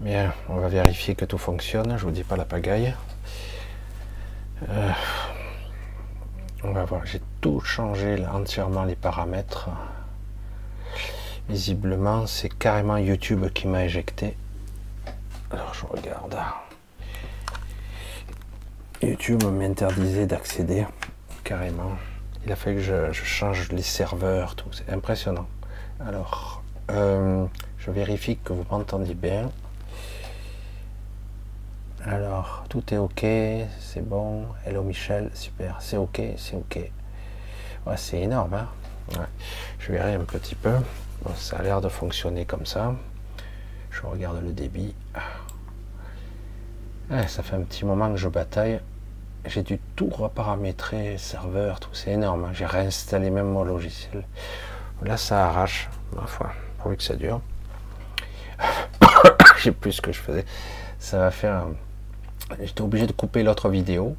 Bien, on va vérifier que tout fonctionne. Je vous dis pas la pagaille. Euh, on va voir. J'ai tout changé entièrement les paramètres. Visiblement, c'est carrément YouTube qui m'a éjecté. Alors je regarde. YouTube m'interdisait d'accéder carrément. Il a fallu que je, change les serveurs, tout. C'est impressionnant. Alors, euh, je vérifie que vous m'entendez bien. Alors, tout est OK, c'est bon. Hello Michel, super, c'est OK, c'est OK. Ouais, c'est énorme, hein Je verrai un petit peu. ça a l'air de fonctionner comme ça. Je regarde le débit. ça fait un petit moment que je bataille. J'ai dû tout reparamétrer, serveur, tout. C'est énorme. Hein. J'ai réinstallé même mon logiciel. Là, ça arrache, ma foi, pourvu que ça dure. J'ai plus ce que je faisais. Ça va faire. J'étais obligé de couper l'autre vidéo.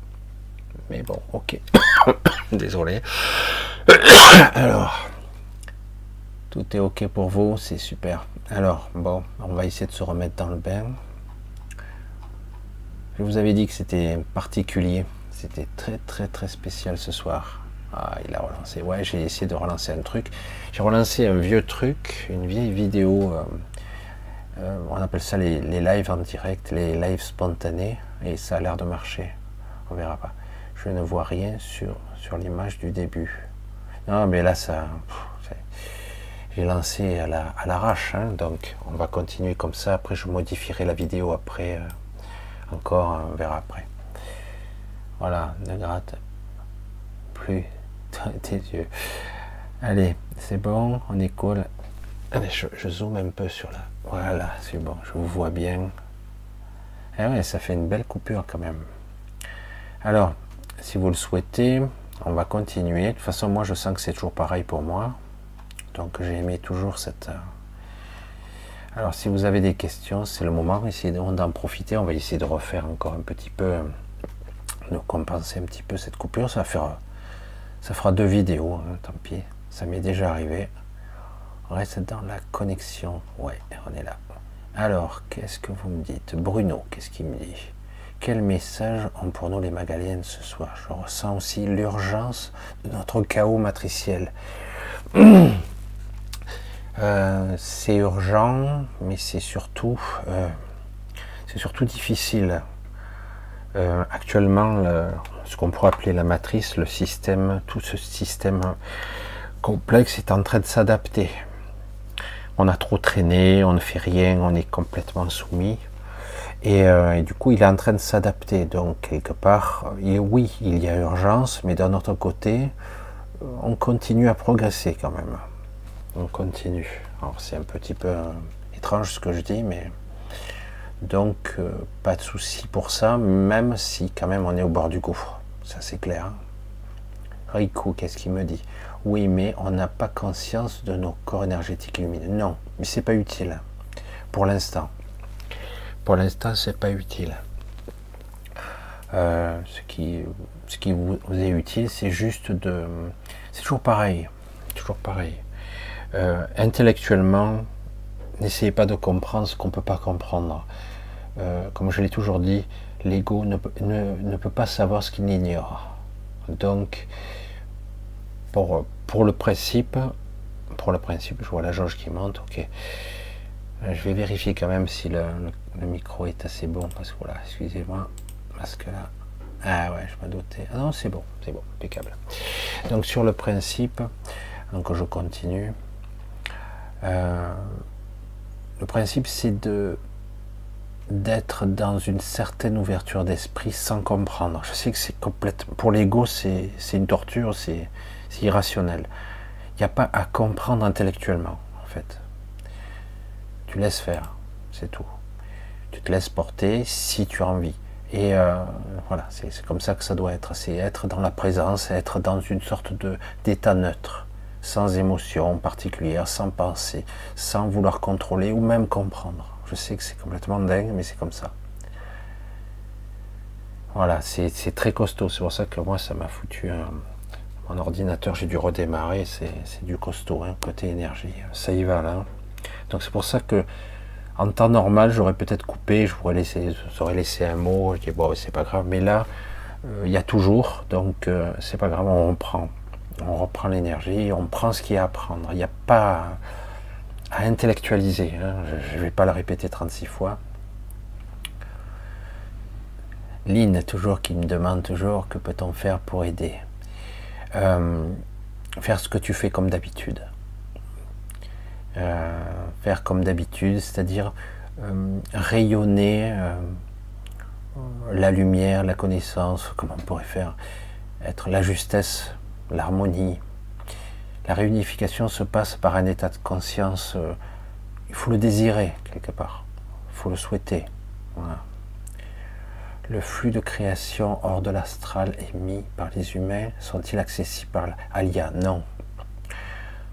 Mais bon, ok. Désolé. Alors, tout est ok pour vous, c'est super. Alors, bon, on va essayer de se remettre dans le bain. Je vous avais dit que c'était particulier. C'était très très très spécial ce soir. Ah, il a relancé. Ouais, j'ai essayé de relancer un truc. J'ai relancé un vieux truc, une vieille vidéo. Euh, euh, on appelle ça les, lives en direct, les lives spontanés, et ça a l'air de marcher. On verra pas. Je ne vois rien sur, l'image du début. Non, mais là, ça. J'ai lancé à l'arrache, la, hein, donc on va continuer comme ça. Après, je modifierai la vidéo après. Euh, encore, on verra après. Voilà, ne gratte plus tes yeux. Allez, c'est bon, on est cool. Allez, je, zoome un peu sur là. Voilà, c'est bon, je vous vois bien. Eh ouais, ça fait une belle coupure quand même. Alors, si vous le souhaitez, on va continuer. De toute façon, moi, je sens que c'est toujours pareil pour moi. Donc, j'ai aimé toujours cette. Euh, alors, si vous avez des questions, c'est le moment. Essayez d'en profiter. On va essayer de refaire encore un petit peu, euh, de compenser un petit peu cette coupure. Ça fera deux vidéos, hein, tant pis. Ça m'est déjà arrivé. Reste dans la connexion. Ouais, on est là. Alors, qu'est-ce que vous me dites? Bruno, qu'est-ce qu'il me dit? Quel message ont pour nous les Magaliennes ce soir? Je ressens aussi l'urgence de notre chaos matriciel. Euh, c'est urgent, mais c'est surtout, euh, difficile. Euh, actuellement, ce qu'on pourrait appeler la matrice, le système, tout ce système complexe est en train de s'adapter. On a trop traîné, on ne fait rien, on est complètement soumis. Et, euh, du coup, il est en train de s'adapter. Donc, quelque part, oui, il y a urgence, mais d'un autre côté, on continue à progresser quand même. On continue. Alors, c'est un petit peu euh, étrange ce que je dis, mais donc, euh, pas de souci pour ça, même si quand même on est au bord du gouffre. Ça, c'est clair. Hein. Qu'est-ce qu'il me dit? Oui, mais on n'a pas conscience de nos corps énergétiques lumineux. Non, mais c'est pas utile. Pour l'instant. Pour l'instant, c'est pas utile. Euh, ce qui, ce qui vous, est utile, c'est juste de. C'est toujours pareil. Toujours pareil. Euh, intellectuellement, n'essayez pas de comprendre ce qu'on ne peut pas comprendre. Euh, comme je l'ai toujours dit, l'ego ne, peut pas savoir ce qu'il ignore. Donc, pour, pour le principe, pour le principe, je vois la jauge qui monte, ok. Euh, je vais vérifier quand même si le, micro est assez bon, parce que excusez-moi, parce que là, ah ouais, je me doutais. Ah non, c'est bon, c'est bon, impeccable. Donc sur le principe, donc je continue. Euh, le principe, c'est de d'être dans une certaine ouverture d'esprit sans comprendre. Je sais que c'est complètement... Pour l'ego, c'est une torture, c'est irrationnel. Il n'y a pas à comprendre intellectuellement, en fait. Tu laisses faire, c'est tout. Tu te laisses porter si tu as envie. Et euh, voilà, c'est comme ça que ça doit être. C'est être dans la présence, être dans une sorte d'état neutre, sans émotion particulière, sans penser, sans vouloir contrôler ou même comprendre. Je sais que c'est complètement dingue, mais c'est comme ça. Voilà, c'est très costaud. C'est pour ça que moi, ça m'a foutu mon ordinateur. J'ai dû redémarrer. C'est du costaud, hein, côté énergie. Ça y va là. Donc c'est pour ça que, En temps normal, j'aurais peut-être coupé, je pourrais laisser, j'aurais laissé un mot, je dis bon, c'est pas grave, mais là, euh, il y a toujours, donc euh, c'est pas grave, on reprend. On reprend l'énergie, on prend ce qu'il y a à prendre. Il n'y a pas à intellectualiser. Hein. Je ne vais pas le répéter 36 fois. Lynn, toujours, qui me demande toujours que peut-on faire pour aider? Euh, faire ce que tu fais comme d'habitude. Euh, faire comme d'habitude, c'est-à-dire euh, rayonner la lumière, la connaissance, comment on pourrait faire, être la justesse, l'harmonie. La réunification se passe par un état de conscience, il faut le désirer quelque part, il faut le souhaiter. Le flux de création hors de l'astral émis par les humains sont-ils accessibles par l'Alia? Non,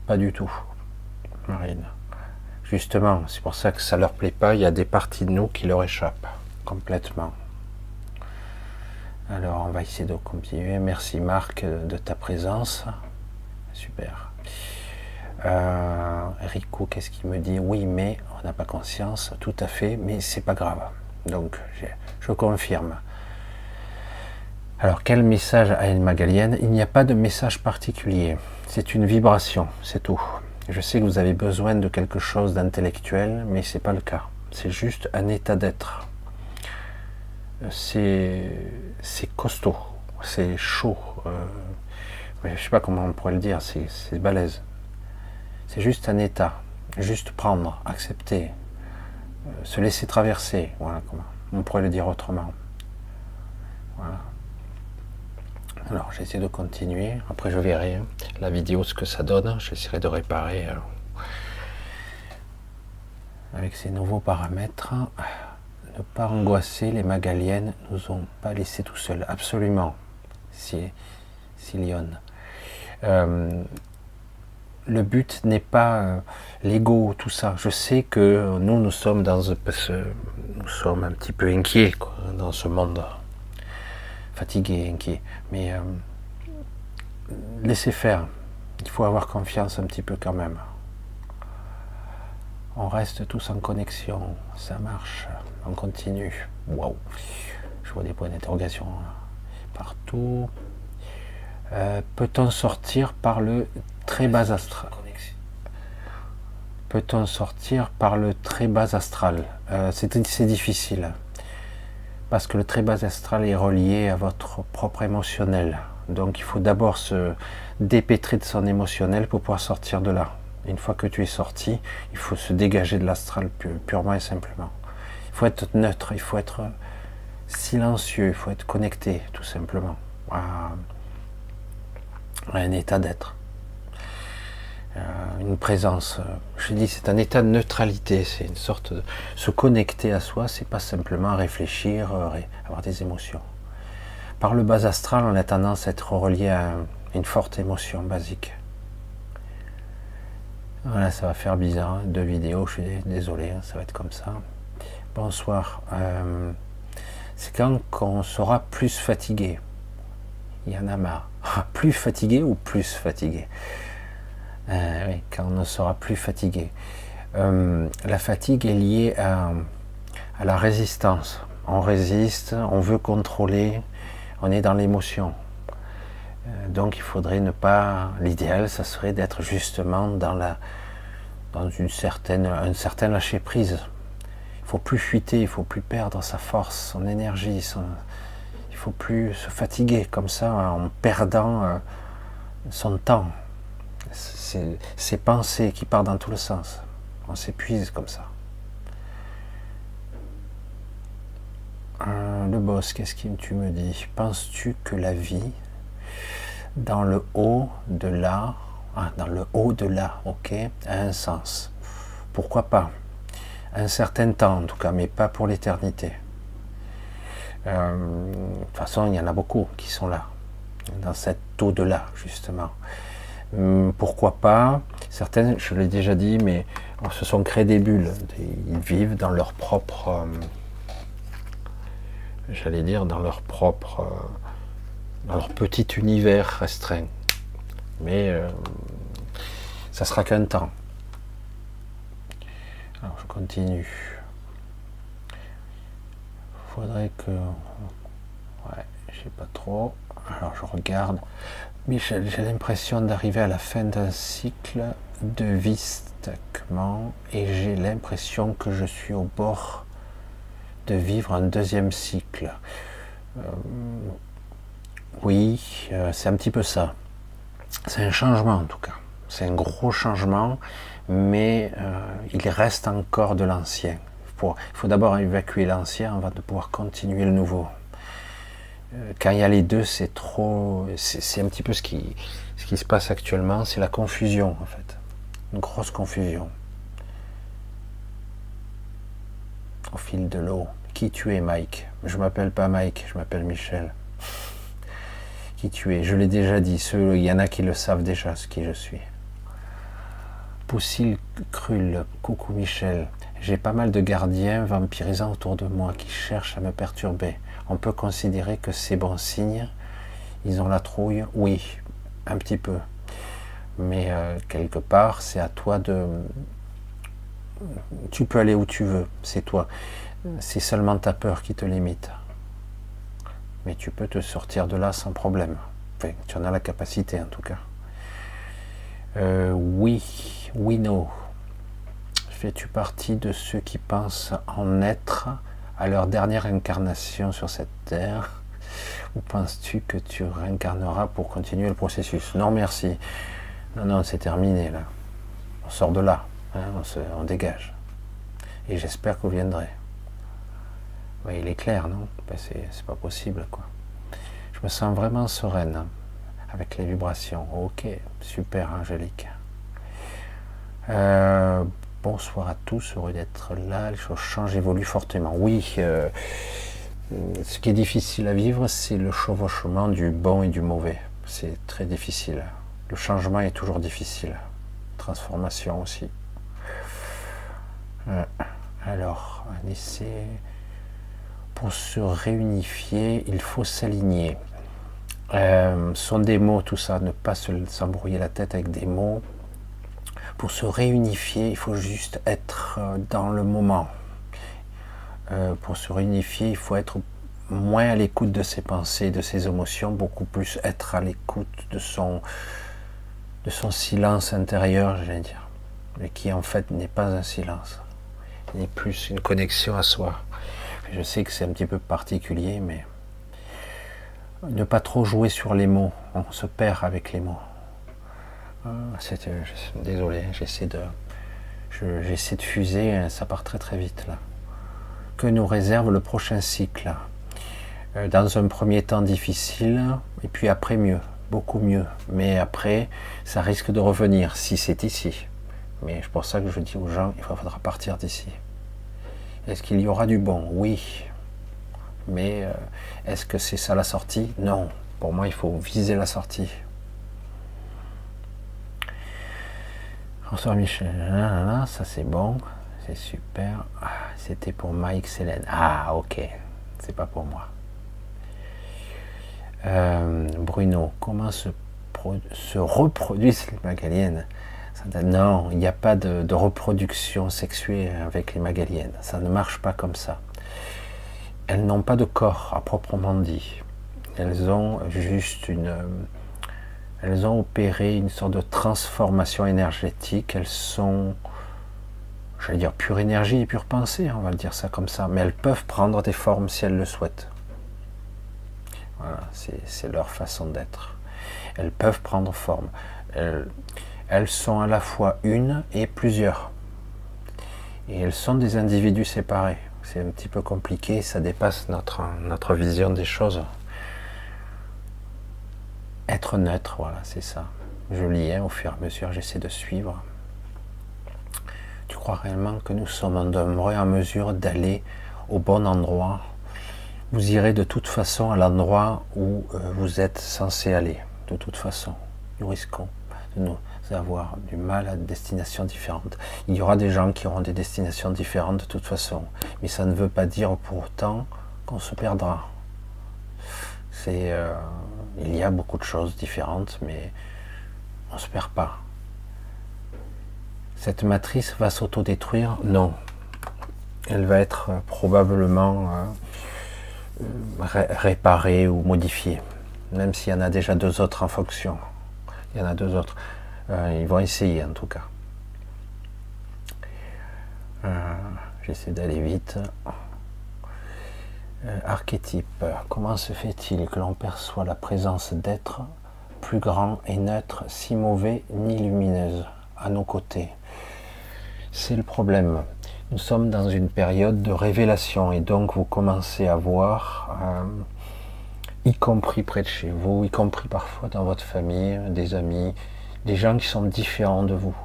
pas du tout, Marine. Justement, c'est pour ça que ça leur plaît pas. Il y a des parties de nous qui leur échappent complètement. Alors, on va essayer de continuer. Merci Marc de ta présence. Super. Euh, Rico, qu'est-ce qu'il me dit? Oui, mais on n'a pas conscience. Tout à fait, mais c'est pas grave. Donc, je confirme. Alors, quel message à une magalienne Il n'y a pas de message particulier. C'est une vibration, c'est tout. Je sais que vous avez besoin de quelque chose d'intellectuel, mais ce n'est pas le cas. C'est juste un état d'être. C'est costaud, c'est chaud. Euh, je ne sais pas comment on pourrait le dire, c'est balèze. C'est juste un état. Juste prendre, accepter, euh, se laisser traverser. Voilà comment on pourrait le dire autrement. Voilà. Alors j'essaie de continuer. Après je verrai la vidéo ce que ça donne. J'essaierai de réparer euh, avec ces nouveaux paramètres. Ne pas angoisser, les magaliennes nous ont pas laissé tout seuls. Absolument. Si, si Lyon. Euh, le but n'est pas euh, l'ego, tout ça. Je sais que nous, nous sommes dans nous sommes un petit peu inquiets dans ce monde, fatigués, inquiets. Mais euh, laissez faire. Il faut avoir confiance un petit peu quand même. On reste tous en connexion, ça marche, on continue. Waouh, je vois des points d'interrogation partout. Euh, peut-on sortir par le très bas astral Peut-on sortir par le très bas astral? Euh, C'est difficile. Parce que le très bas astral est relié à votre propre émotionnel. Donc il faut d'abord se dépêtrer de son émotionnel pour pouvoir sortir de là. Une fois que tu es sorti, il faut se dégager de l'astral purement et simplement. Il faut être neutre, il faut être silencieux, il faut être connecté tout simplement à un état d'être. Euh, une présence. Je dis, c'est un état de neutralité, c'est une sorte de se connecter à soi, c'est pas simplement réfléchir, euh, avoir des émotions. Par le bas astral, on a tendance à être relié à une forte émotion basique. Voilà, ça va faire bizarre, hein, deux vidéos, je suis désolé, hein, ça va être comme ça. Bonsoir. Euh, c'est quand on sera plus fatigué. Il y en a marre. plus fatigué ou plus fatigué? Euh, oui, quand on ne sera plus fatigué. Euh, la fatigue est liée à, la résistance. On résiste, on veut contrôler, on est dans l'émotion. Euh, donc il faudrait ne pas. L'idéal, ça serait d'être justement dans une certaine un certain lâcher prise. Il faut plus fuiter, il faut plus perdre sa force, son énergie, son, il faut plus se fatiguer comme ça en perdant son temps ces pensées qui partent dans tous le sens. On s'épuise comme ça. Euh, le boss, qu'est-ce que tu me dis? Penses-tu que la vie, dans le haut de là, ah, dans le haut de là, ok, a un sens? Pourquoi pas? Un certain temps en tout cas, mais pas pour l'éternité. Euh, de toute façon, il y en a beaucoup qui sont là, dans cet au-delà, justement. Hum, pourquoi pas? Certaines, je l'ai déjà dit, mais se sont créés des bulles. Ils vivent dans leur propre, euh, j'allais dire, dans leur propre, euh, dans leur petit univers restreint. Mais euh, ça sera qu'un temps. Alors je continue. faudrait que... Ouais, je sais pas trop. Alors je regarde. Michel, j'ai l'impression d'arriver à la fin d'un cycle de vie et j'ai l'impression que je suis au bord de vivre un deuxième cycle. Euh, oui, euh, c'est un petit peu ça. C'est un changement en tout cas. C'est un gros changement, mais euh, il reste encore de l'ancien. il faut d'abord évacuer l'ancien avant de pouvoir continuer le nouveau. Quand il y a les deux, c'est trop. C'est un petit peu ce qui, ce qui se passe actuellement, c'est la confusion en fait. Une grosse confusion. Au fil de l'eau. Qui tu es, Mike? Je m'appelle pas Mike, je m'appelle Michel. Qui tu es? Je l'ai déjà dit. il y en a qui le savent déjà, ce qui je suis. Poussil Krull, coucou Michel. J'ai pas mal de gardiens vampirisants autour de moi qui cherchent à me perturber. On peut considérer que c'est bon signe. Ils ont la trouille Oui, un petit peu. Mais euh, quelque part, c'est à toi de... Tu peux aller où tu veux, c'est toi. C'est seulement ta peur qui te limite. Mais tu peux te sortir de là sans problème. Enfin, tu en as la capacité en tout cas. Euh, oui, oui, non. Fais-tu partie de ceux qui pensent en être à leur dernière incarnation sur cette terre Ou penses-tu que tu réincarneras pour continuer le processus? Non, merci. Non, non, c'est terminé là. On sort de là. Hein, on, on dégage. Et j'espère que vous viendrez il est clair, non? Ben, C'est pas possible, quoi. Je me sens vraiment sereine avec les vibrations. Ok, super, Angélique. Euh, bonsoir à tous, heureux d'être là. Les choses changent, évoluent fortement. Oui, euh, ce qui est difficile à vivre, c'est le chevauchement du bon et du mauvais. C'est très difficile. Le changement est toujours difficile. Transformation aussi. Euh, alors, un essai pour se réunifier, il faut s'aligner. Euh, sont des mots, tout ça, ne pas s'embrouiller la tête avec des mots. Pour se réunifier, il faut juste être euh, dans le moment. Euh, pour se réunifier, il faut être moins à l'écoute de ses pensées, de ses émotions, beaucoup plus être à l'écoute de son, de son silence intérieur, j'allais dire, mais qui en fait n'est pas un silence, ni plus une connexion à soi. Je sais que c'est un petit peu particulier, mais ne pas trop jouer sur les mots. On se perd avec les mots. Ah, euh, désolé, j'essaie de, j'essaie de fuser, ça part très très vite là. Que nous réserve le prochain cycle? Euh, Dans un premier temps difficile, et puis après mieux, beaucoup mieux. Mais après, ça risque de revenir si c'est ici. Mais c'est pour ça que je dis aux gens, il faudra partir d'ici. Est-ce qu'il y aura du bon? Oui. Mais euh, est-ce que c'est ça la sortie? Non. Pour moi, il faut viser la sortie. François Michel, ça c'est bon, c'est super. Ah, c'était pour Mike Célène. Ah, ok, c'est pas pour moi. Euh, Bruno, comment se, se reproduisent les magaliennes non, il n'y a pas de, reproduction sexuée avec les magaliennes. Ça ne marche pas comme ça. Elles n'ont pas de corps à proprement dit. Elles ont juste une. Elles ont opéré une sorte de transformation énergétique. Elles sont, j'allais dire, pure énergie et pure pensée, on va le dire ça comme ça. Mais elles peuvent prendre des formes si elles le souhaitent. Voilà, c'est leur façon d'être. Elles peuvent prendre forme. Elles, sont à la fois une et plusieurs. Et elles sont des individus séparés. C'est un petit peu compliqué, ça dépasse notre vision des choses. Être neutre, voilà, c'est ça. Je hein, au fur et à mesure, j'essaie de suivre. Tu crois réellement que nous sommes en mesure d'aller au bon endroit? Vous irez de toute façon à l'endroit où euh, vous êtes censé aller, de toute façon. Nous risquons de nous avoir du mal à des destinations différentes. Il y aura des gens qui auront des destinations différentes de toute façon, mais ça ne veut pas dire pour autant qu'on se perdra. C'est, euh, il y a beaucoup de choses différentes, mais on se perd pas. Cette matrice va s'autodétruire? Non. Elle va être probablement euh, réparer ou modifier, même s'il y en a déjà deux autres en fonction. Il y en a deux autres. Euh, ils vont essayer en tout cas. Euh, j'essaie d'aller vite. Euh, archétype. Comment se fait-il que l'on perçoit la présence d'êtres plus grands et neutres, si mauvais ni lumineuses, à nos côtés? C'est le problème. Nous sommes dans une période de révélation et donc vous commencez à voir, y compris près de chez vous, y compris parfois dans votre famille, des amis, des gens qui sont différents de vous.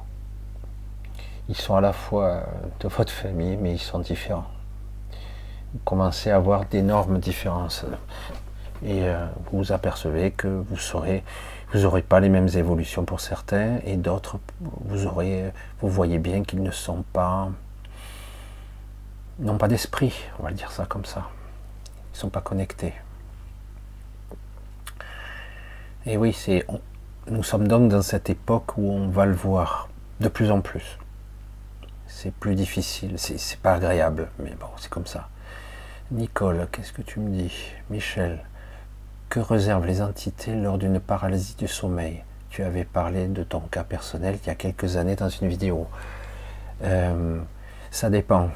Ils sont à la fois de votre famille, mais ils sont différents. Vous commencez à avoir d'énormes différences. Et euh, vous apercevez que vous saurez, vous n'aurez pas les mêmes évolutions pour certains, et d'autres, vous aurez, vous voyez bien qu'ils ne sont pas, n'ont pas d'esprit, on va le dire ça comme ça. Ils ne sont pas connectés. Et oui, c'est, nous sommes donc dans cette époque où on va le voir de plus en plus. C'est plus difficile, c'est pas agréable, mais bon, c'est comme ça. Nicole, qu'est-ce que tu me dis? Michel, que réservent les entités lors d'une paralysie du sommeil? Tu avais parlé de ton cas personnel il y a quelques années dans une vidéo. Euh, ça dépend.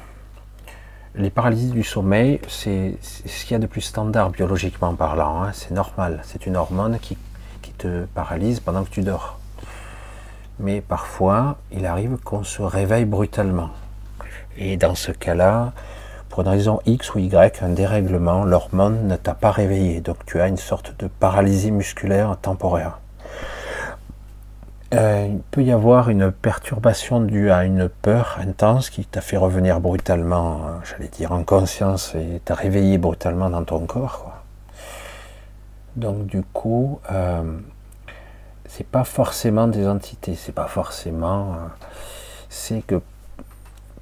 Les paralysies du sommeil, c'est ce qu'il y a de plus standard biologiquement parlant. Hein. C'est normal. C'est une hormone qui te paralyse pendant que tu dors. Mais parfois, il arrive qu'on se réveille brutalement. Et dans ce cas-là, pour une raison X ou Y, un dérèglement, l'hormone ne t'a pas réveillé. Donc tu as une sorte de paralysie musculaire temporaire. Euh, il peut y avoir une perturbation due à une peur intense qui t'a fait revenir brutalement, j'allais dire en conscience, et t'a réveillé brutalement dans ton corps. Donc du coup, euh, c'est pas forcément des entités, c'est pas forcément. Euh, c'est que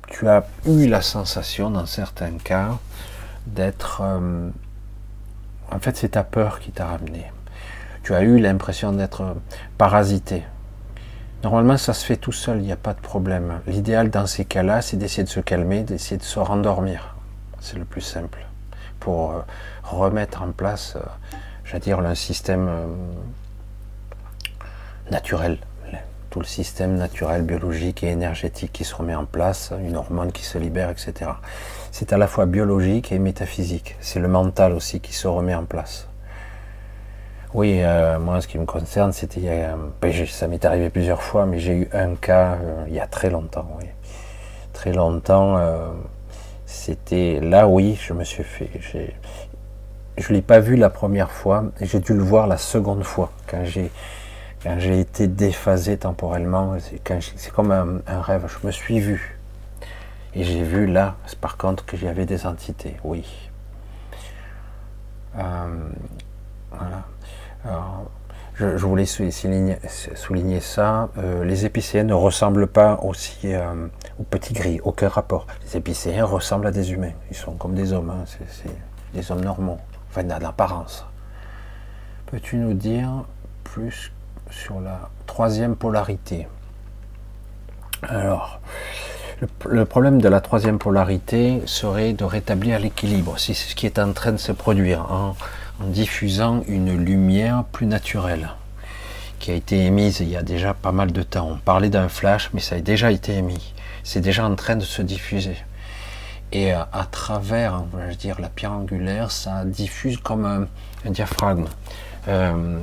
tu as eu la sensation, dans certains cas, d'être. Euh, en fait, c'est ta peur qui t'a ramené. Tu as eu l'impression d'être parasité. Normalement, ça se fait tout seul, il n'y a pas de problème. L'idéal dans ces cas-là, c'est d'essayer de se calmer, d'essayer de se rendormir. C'est le plus simple. Pour remettre en place j'allais dire, le système euh, naturel, tout le système naturel, biologique et énergétique qui se remet en place, une hormone qui se libère, etc. C'est à la fois biologique et métaphysique. C'est le mental aussi qui se remet en place. Oui, euh, moi, ce qui me concerne, c'était, ben, ça m'est arrivé plusieurs fois, mais j'ai eu un cas euh, il y a très longtemps. Très longtemps, c'était là, oui, je me suis fait, je ne l'ai pas vu la première fois, j'ai dû le voir la seconde fois, quand j'ai j'ai été déphasé temporellement. C'est comme un, rêve, je me suis vu. Et j'ai vu là, par contre, que j'avais des entités, oui. Euh, voilà. je, voulais souligner, souligner ça. Euh, les épicéens ne ressemblent pas aussi euh, aux petits gris, aucun rapport. Les épicéens ressemblent à des humains. Ils sont comme des hommes, hein. c'est des hommes normaux enfin d'apparence. Peux-tu nous dire plus sur la troisième polarité Alors, le, problème de la troisième polarité serait de rétablir l'équilibre. C'est ce qui est en train de se produire en, en diffusant une lumière plus naturelle qui a été émise il y a déjà pas mal de temps. On parlait d'un flash, mais ça a déjà été émis. C'est déjà en train de se diffuser. Et euh, à travers, je dire, la pierre angulaire, ça diffuse comme un, diaphragme, euh,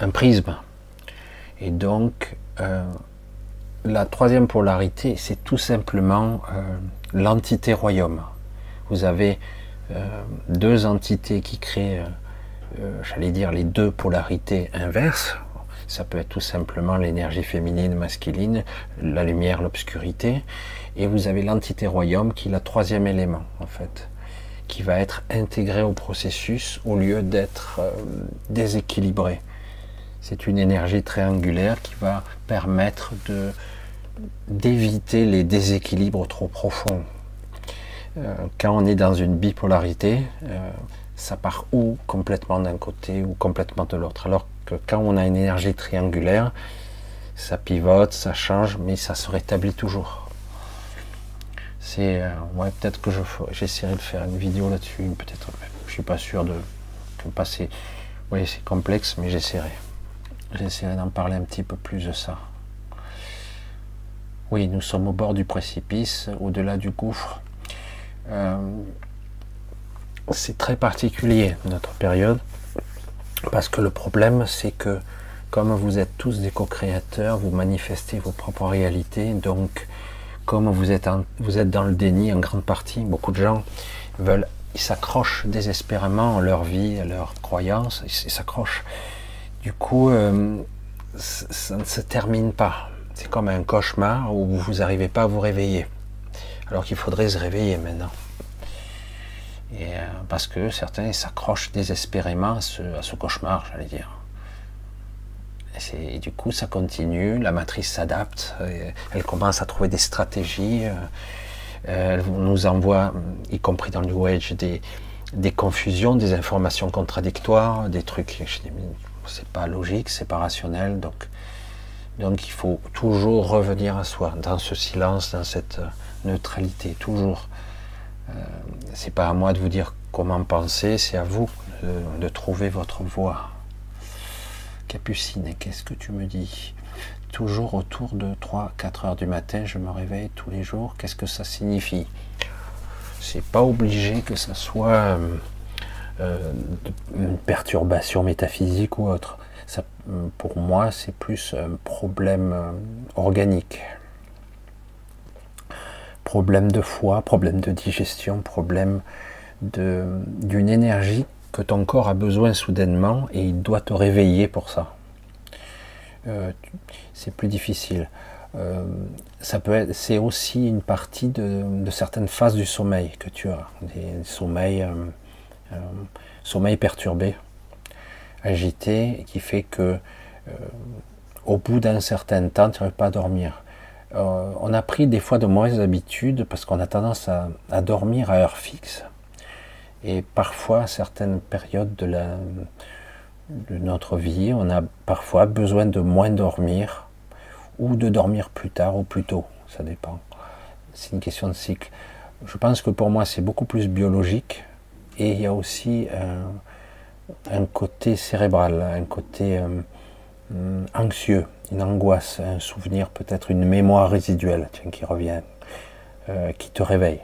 un prisme. Et donc, euh, la troisième polarité, c'est tout simplement l'entité royaume. Vous avez deux entités qui créent, j'allais dire, les deux polarités inverses. Ça peut être tout simplement l'énergie féminine, masculine, la lumière, l'obscurité. Et vous avez l'entité royaume qui est le troisième élément, en fait, qui va être intégré au processus au lieu d'être euh, déséquilibré. C'est une énergie triangulaire qui va permettre de d'éviter les déséquilibres trop profonds. Euh, quand on est dans une bipolarité, euh, ça part ou complètement d'un côté ou complètement de l'autre. Alors que quand on a une énergie triangulaire, ça pivote, ça change, mais ça se rétablit toujours. C'est, euh, ouais, peut-être que je j'essaierai de faire une vidéo là-dessus, peut-être Je suis pas sûr de, passer. Oui, c'est complexe, mais j'essaierai. J'essaierai d'en parler un petit peu plus de ça. Oui, nous sommes au bord du précipice, au-delà du gouffre. Euh, c'est très particulier notre période, parce que le problème, c'est que comme vous êtes tous des co-créateurs, vous manifestez vos propres réalités, donc comme vous êtes, vous êtes dans le déni en grande partie, beaucoup de gens veulent, ils s'accrochent désespérément à leur vie, à leurs croyances, ils s'accrochent. Du coup, euh, ça ne se termine pas. C'est comme un cauchemar où vous n'arrivez pas à vous réveiller. Alors qu'il faudrait se réveiller maintenant. Et, euh, parce que certains s'accrochent désespérément à ce, cauchemar, j'allais dire. Et, du coup, ça continue, la matrice s'adapte, elle commence à trouver des stratégies. Euh, elle nous envoie, y compris dans le New Age, des, confusions, des informations contradictoires, des trucs. C'est pas logique, c'est pas rationnel, donc donc il faut toujours revenir à soi, dans ce silence, dans cette euh, neutralité, toujours. Euh, c'est pas à moi de vous dire comment penser, c'est à vous de, trouver votre voie. Capucine, qu'est-ce que tu me dis? Toujours autour de 3-4 heures du matin, je me réveille tous les jours. Qu'est-ce que ça signifie? C'est pas obligé que ça soit euh, une perturbation métaphysique ou autre pour moi, c'est plus un problème euh, organique. Problème de foie, problème de digestion, problème d'une énergie que ton corps a besoin soudainement et il doit te réveiller pour ça. Euh, c'est plus difficile. Euh, c'est aussi une partie de, certaines phases du sommeil que tu as, des sommeils, sommeil perturbé agité qui fait que euh, au bout d'un certain temps, tu n'arrives pas dormir. Euh, on a pris des fois de mauvaises habitudes parce qu'on a tendance à, dormir à heure fixe. Et parfois, à certaines périodes de, de notre vie, on a parfois besoin de moins dormir ou de dormir plus tard ou plus tôt. Ça dépend. C'est une question de cycle. Je pense que pour moi, c'est beaucoup plus biologique. Et il y a aussi un côté cérébral, un côté euh, euh, anxieux, une angoisse, un souvenir, peut-être une mémoire résiduelle qui revient, euh, qui te réveille.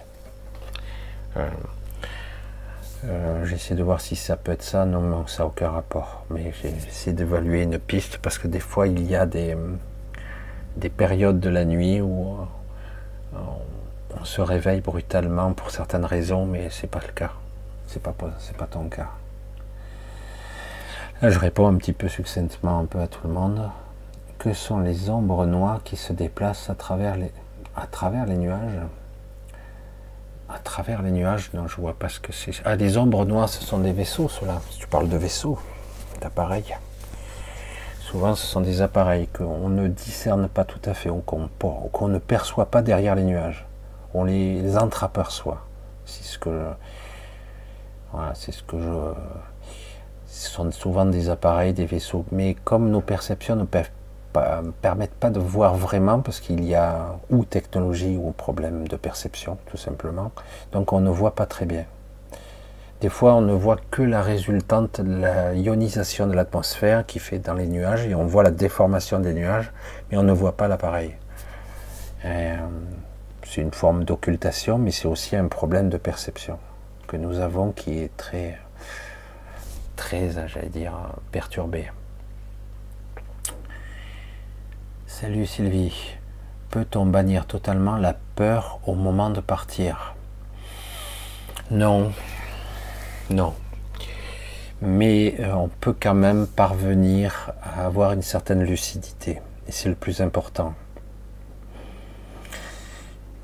J'essaie de voir si ça peut être ça. Non, ça n'a aucun rapport. Mais j'essaie d'évaluer une piste parce que des fois, il y a des, des périodes de la nuit où on, se réveille brutalement pour certaines raisons, mais c'est pas le cas. C'est pas, pas ton cas je réponds un petit peu succinctement un peu à tout le monde. Que sont les ombres noires qui se déplacent à travers les, les nuages? À travers les nuages? Non, je vois pas ce que c'est. Ah, les ombres noires, ce sont des vaisseaux, cela. Si tu parles de vaisseaux, d'appareils. Souvent, ce sont des appareils qu'on ne discerne pas tout à fait, ou qu'on ne perçoit pas derrière les nuages. On les entreaperçoit. C'est ce que, voilà, c'est ce que je ce sont souvent des appareils, des vaisseaux, mais comme nos perceptions ne permettent pas de voir vraiment, parce qu'il y a ou technologie ou problème de perception, tout simplement, donc on ne voit pas très bien. Des fois, on ne voit que la résultante de la ionisation de l'atmosphère qui fait dans les nuages, et on voit la déformation des nuages, mais on ne voit pas l'appareil. Euh, c'est une forme d'occultation, mais c'est aussi un problème de perception que nous avons qui est très très, j'allais dire, perturbé. Salut Sylvie. Peut-on bannir totalement la peur au moment de partir? Non. Non. Mais euh, on peut quand même parvenir à avoir une certaine lucidité. Et c'est le plus important.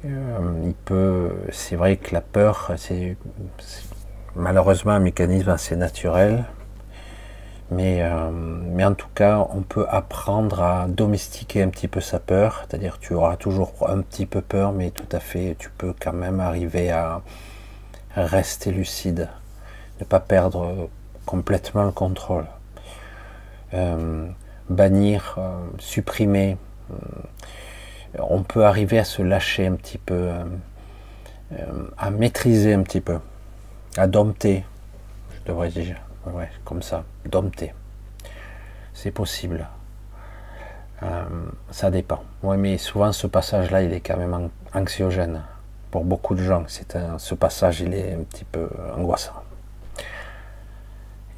Euh, il peut, c'est vrai que la peur, c'est malheureusement un mécanisme assez naturel, mais, euh, mais en tout cas, on peut apprendre à domestiquer un petit peu sa peur, c'est-à-dire tu auras toujours un petit peu peur, mais tout à fait, tu peux quand même arriver à rester lucide, ne pas perdre complètement le contrôle. Euh, bannir, supprimer, on peut arriver à se lâcher un petit peu, à maîtriser un petit peu à dompter devrais-je dire. Ouais, comme ça, dompter. C'est possible. Euh, ça dépend. Oui, mais souvent ce passage-là, il est quand même anxiogène. Pour beaucoup de gens, c'est ce passage, il est un petit peu angoissant.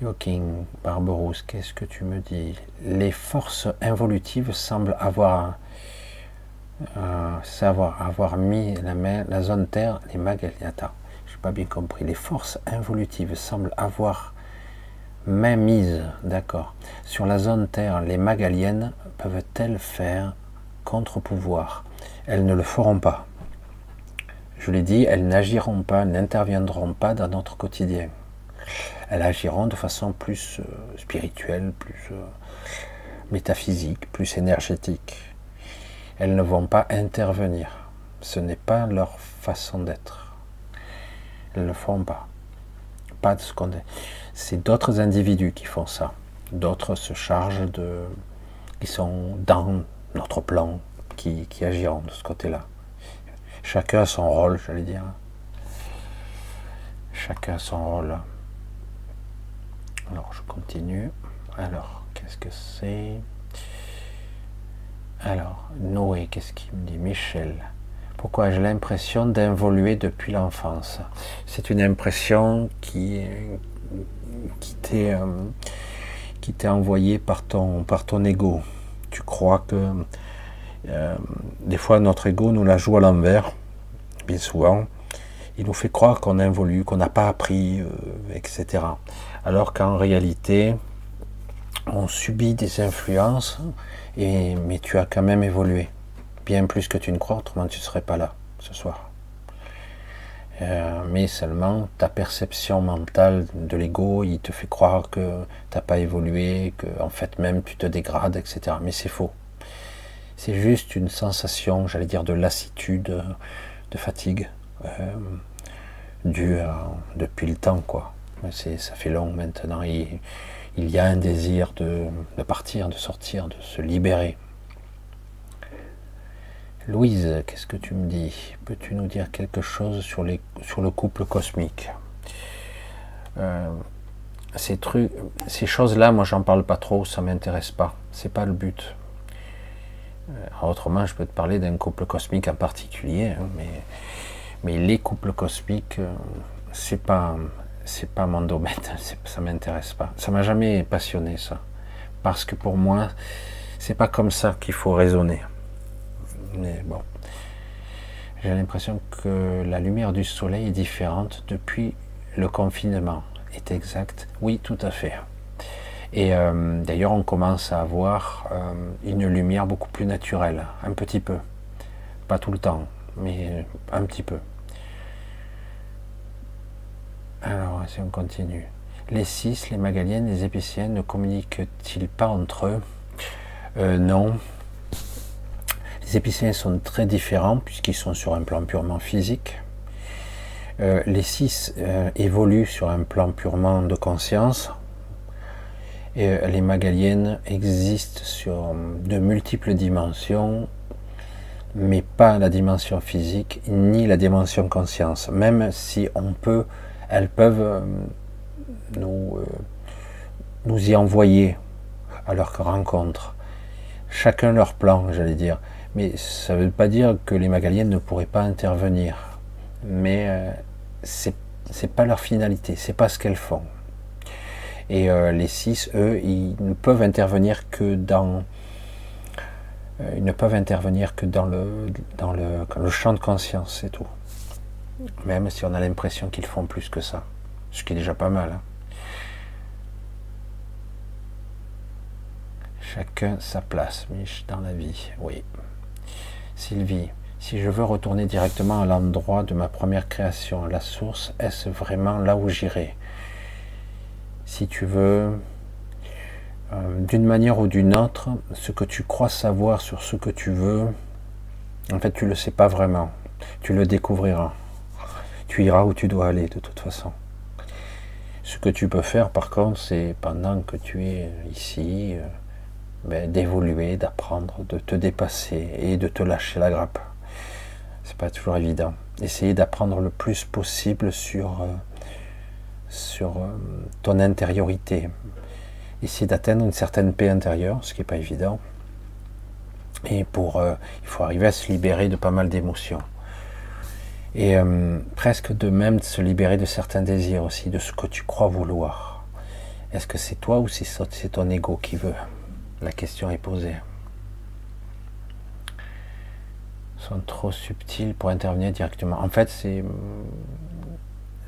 Yoking, Barberousse, qu'est-ce que tu me dis? Les forces involutives semblent avoir, euh, savoir avoir mis la, main, la zone terre, les Magaliata. Je n'ai pas bien compris. Les forces involutives semblent avoir main mise, d'accord, sur la zone terre. Les Magaliennes peuvent-elles faire contre-pouvoir? Elles ne le feront pas. Je l'ai dit, elles n'agiront pas, n'interviendront pas dans notre quotidien elles agiront de façon plus euh, spirituelle, plus euh, métaphysique, plus énergétique. Elles ne vont pas intervenir. Ce n'est pas leur façon d'être. Elles ne le font pas. Pas de ce qu'on C'est d'autres individus qui font ça. D'autres se chargent de. qui sont dans notre plan, qui, qui agiront de ce côté-là. Chacun a son rôle, j'allais dire. Chacun a son rôle. Alors, je continue. Alors, qu'est-ce que c'est? Alors, Noé, qu'est-ce qu'il me dit? Michel. Pourquoi j'ai l'impression d'involuer depuis l'enfance? C'est une impression qui, qui t'est euh, qui t'est envoyée par ton, par ton ego. Tu crois que euh, des fois notre ego nous la joue à l'envers, bien souvent. Il nous fait croire qu'on involue, qu'on n'a pas appris, euh, etc alors qu'en réalité, on subit des influences, mais tu as quand même évolué, bien plus que tu ne crois, autrement tu ne serais pas là ce soir. Euh, mais seulement ta perception mentale de l'ego, il te fait croire que tu n'as pas évolué, que en fait même tu te dégrades, etc. Mais c'est faux. C'est juste une sensation, j'allais dire, de lassitude, de fatigue, euh, due depuis le temps, quoi ça fait long maintenant. Il y a un désir de, partir, de sortir, de se libérer. Louise, qu'est-ce que tu me dis? Peux-tu nous dire quelque chose sur, le couple cosmique? Euh, Ces ces choses-là, moi, j'en parle pas trop, ça m'intéresse pas. C'est pas le but. Euh, autrement, je peux te parler d'un couple cosmique en particulier, hein, mais, mais les couples cosmiques, euh, c'est pas, c'est pas mon domaine, ça m'intéresse pas. Ça m'a jamais passionné ça, parce que pour moi, c'est pas comme ça qu'il faut raisonner. Mais bon, j'ai l'impression que la lumière du soleil est différente depuis le confinement. Est exact Oui, tout à fait. Et euh, d'ailleurs, on commence à avoir euh, une lumière beaucoup plus naturelle, un petit peu, pas tout le temps, mais un petit peu. Alors, si on continue. Les six, les magaliennes, les épiciennes ne communiquent-ils pas entre eux? Euh, Non. Les épiciens sont très différents puisqu'ils sont sur un plan purement physique. Euh, les six euh, évoluent sur un plan purement de conscience. Et les magaliennes existent sur de multiples dimensions, mais pas la dimension physique ni la dimension conscience. Même si on peut elles peuvent euh, nous, euh, nous y envoyer à leur rencontre. Chacun leur plan, j'allais dire. Mais ça ne veut pas dire que les Magaliennes ne pourraient pas intervenir. Mais euh, c'est pas leur finalité, c'est pas ce qu'elles font. Et les six, eux, ils ne peuvent intervenir que dans ils ne peuvent intervenir que dans le, dans le, le champ de conscience, c'est tout. Même si on a l'impression qu'ils font plus que ça. Ce qui est déjà pas mal. Hein. Chacun sa place, Mich, dans la vie. Oui. Sylvie, si je veux retourner directement à l'endroit de ma première création, la source, est-ce vraiment là où j'irai? Si tu veux, euh, d'une manière ou d'une autre, ce que tu crois savoir sur ce que tu veux, en fait, tu ne le sais pas vraiment. Tu le découvriras tu iras où tu dois aller de toute façon. Ce que tu peux faire par contre, c'est pendant que tu es ici, euh, ben, d'évoluer, d'apprendre, de te dépasser et de te lâcher la grappe. C'est pas toujours évident. Essayer d'apprendre le plus possible sur, euh, euh, ton intériorité. Essayer d'atteindre une certaine paix intérieure, ce qui n'est pas évident. Et pour, il faut arriver à se libérer de pas mal d'émotions. Et euh, presque de même de se libérer de certains désirs aussi, de ce que tu crois vouloir. Est-ce que c'est toi ou c'est ton ego qui veut? La question est posée. Ils sont trop subtils pour intervenir directement. En fait, c'est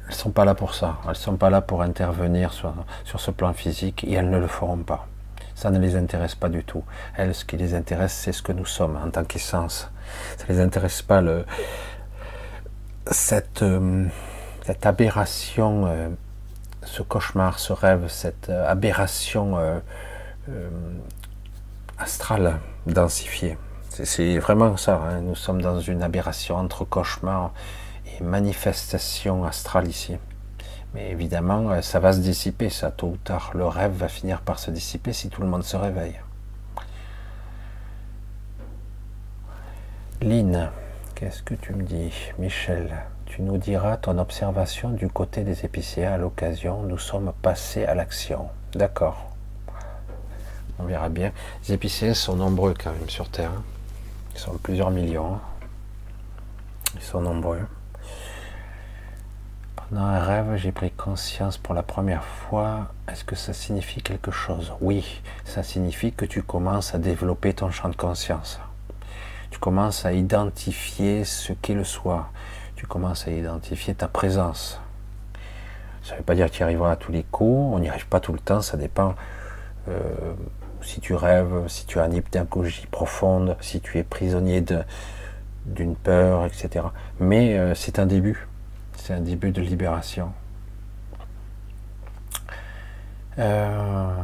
elles sont pas là pour ça. Elles sont pas là pour intervenir sur, sur ce plan physique et elles ne le feront pas. Ça ne les intéresse pas du tout. Elles, ce qui les intéresse, c'est ce que nous sommes en tant qu'essence. Ça ne les intéresse pas le, cette, euh, cette aberration, euh, ce cauchemar, ce rêve, cette euh, aberration astrale densifiée. C'est vraiment ça. Hein. Nous sommes dans une aberration entre cauchemar manifestation astrale ici. Mais évidemment, ça va se dissiper, ça, tôt ou tard. Le rêve va finir par se dissiper si tout le monde se réveille. Lynn, qu'est-ce que tu me dis Michel, tu nous diras ton observation du côté des épicéens à l'occasion. Nous sommes passés à l'action. D'accord. On verra bien. Les épicéens sont nombreux quand même sur Terre. Hein. Ils sont plusieurs millions. Ils sont nombreux. Dans un rêve, j'ai pris conscience pour la première fois. Est-ce que ça signifie quelque chose? Oui, ça signifie que tu commences à développer ton champ de conscience. Commences à identifier ce qu'est le soi. Tu commences à identifier ta présence. Ça ne veut pas dire que tu arriveras à tous les coups. On n'y arrive pas tout le temps. Ça dépend euh, si tu rêves, si tu as une hypnagogie profonde, si tu es prisonnier d'une peur, etc. Mais euh, c'est un début c'est un début de libération. Euh,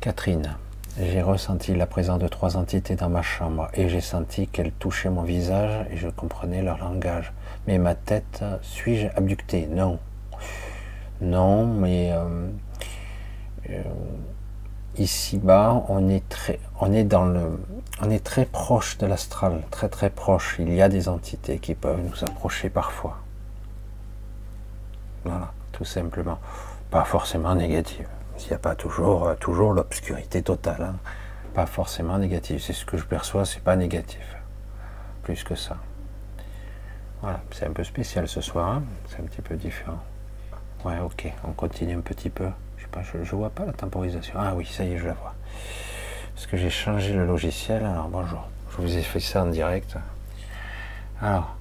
Catherine, j'ai ressenti la présence de trois entités dans ma chambre et j'ai senti qu'elles touchaient mon visage et je comprenais leur langage. Mais ma tête, suis-je abductée Non. Non, mais euh, euh, ici-bas, on est très, on est dans le, on est très proche de l'astral, très très proche. Il y a des entités qui peuvent nous approcher parfois. Voilà, tout simplement. Pas forcément négative. Il n'y a pas toujours, euh, toujours l'obscurité totale. Hein. Pas forcément négative. C'est ce que je perçois, c'est pas négatif. Plus que ça. Voilà, c'est un peu spécial ce soir. Hein. c'est un petit peu différent. Ouais, ok, on continue un petit peu. Je sais pas, je, vois pas la temporisation. Ah oui, ça y est, je la vois. Parce que j'ai changé le logiciel. Alors bonjour, je vous ai fait ça en direct. Alors,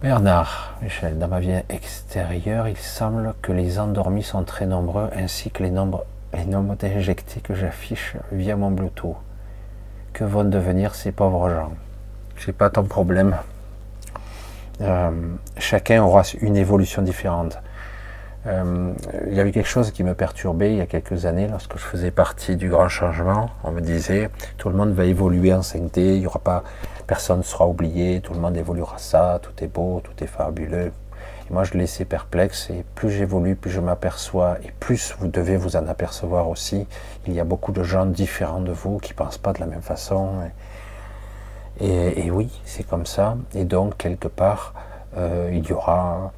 Bernard, Michel, dans ma vie extérieure, il semble que les endormis sont très nombreux, ainsi que les nombres, les nombres d'injectés que j'affiche via mon Bluetooth. Que vont devenir ces pauvres gens? C'est pas ton problème. Euh, chacun aura une évolution différente. Euh, il y avait quelque chose qui me perturbait il y a quelques années lorsque je faisais partie du grand changement. On me disait tout le monde va évoluer en 5D, il y aura pas personne ne sera oublié, tout le monde évoluera ça, tout est beau, tout est fabuleux. Et moi je laissais perplexe et plus j'évolue, plus je m'aperçois et plus vous devez vous en apercevoir aussi. Il y a beaucoup de gens différents de vous qui pensent pas de la même façon. Et, oui, c'est comme ça. Et donc quelque part, euh, il y aura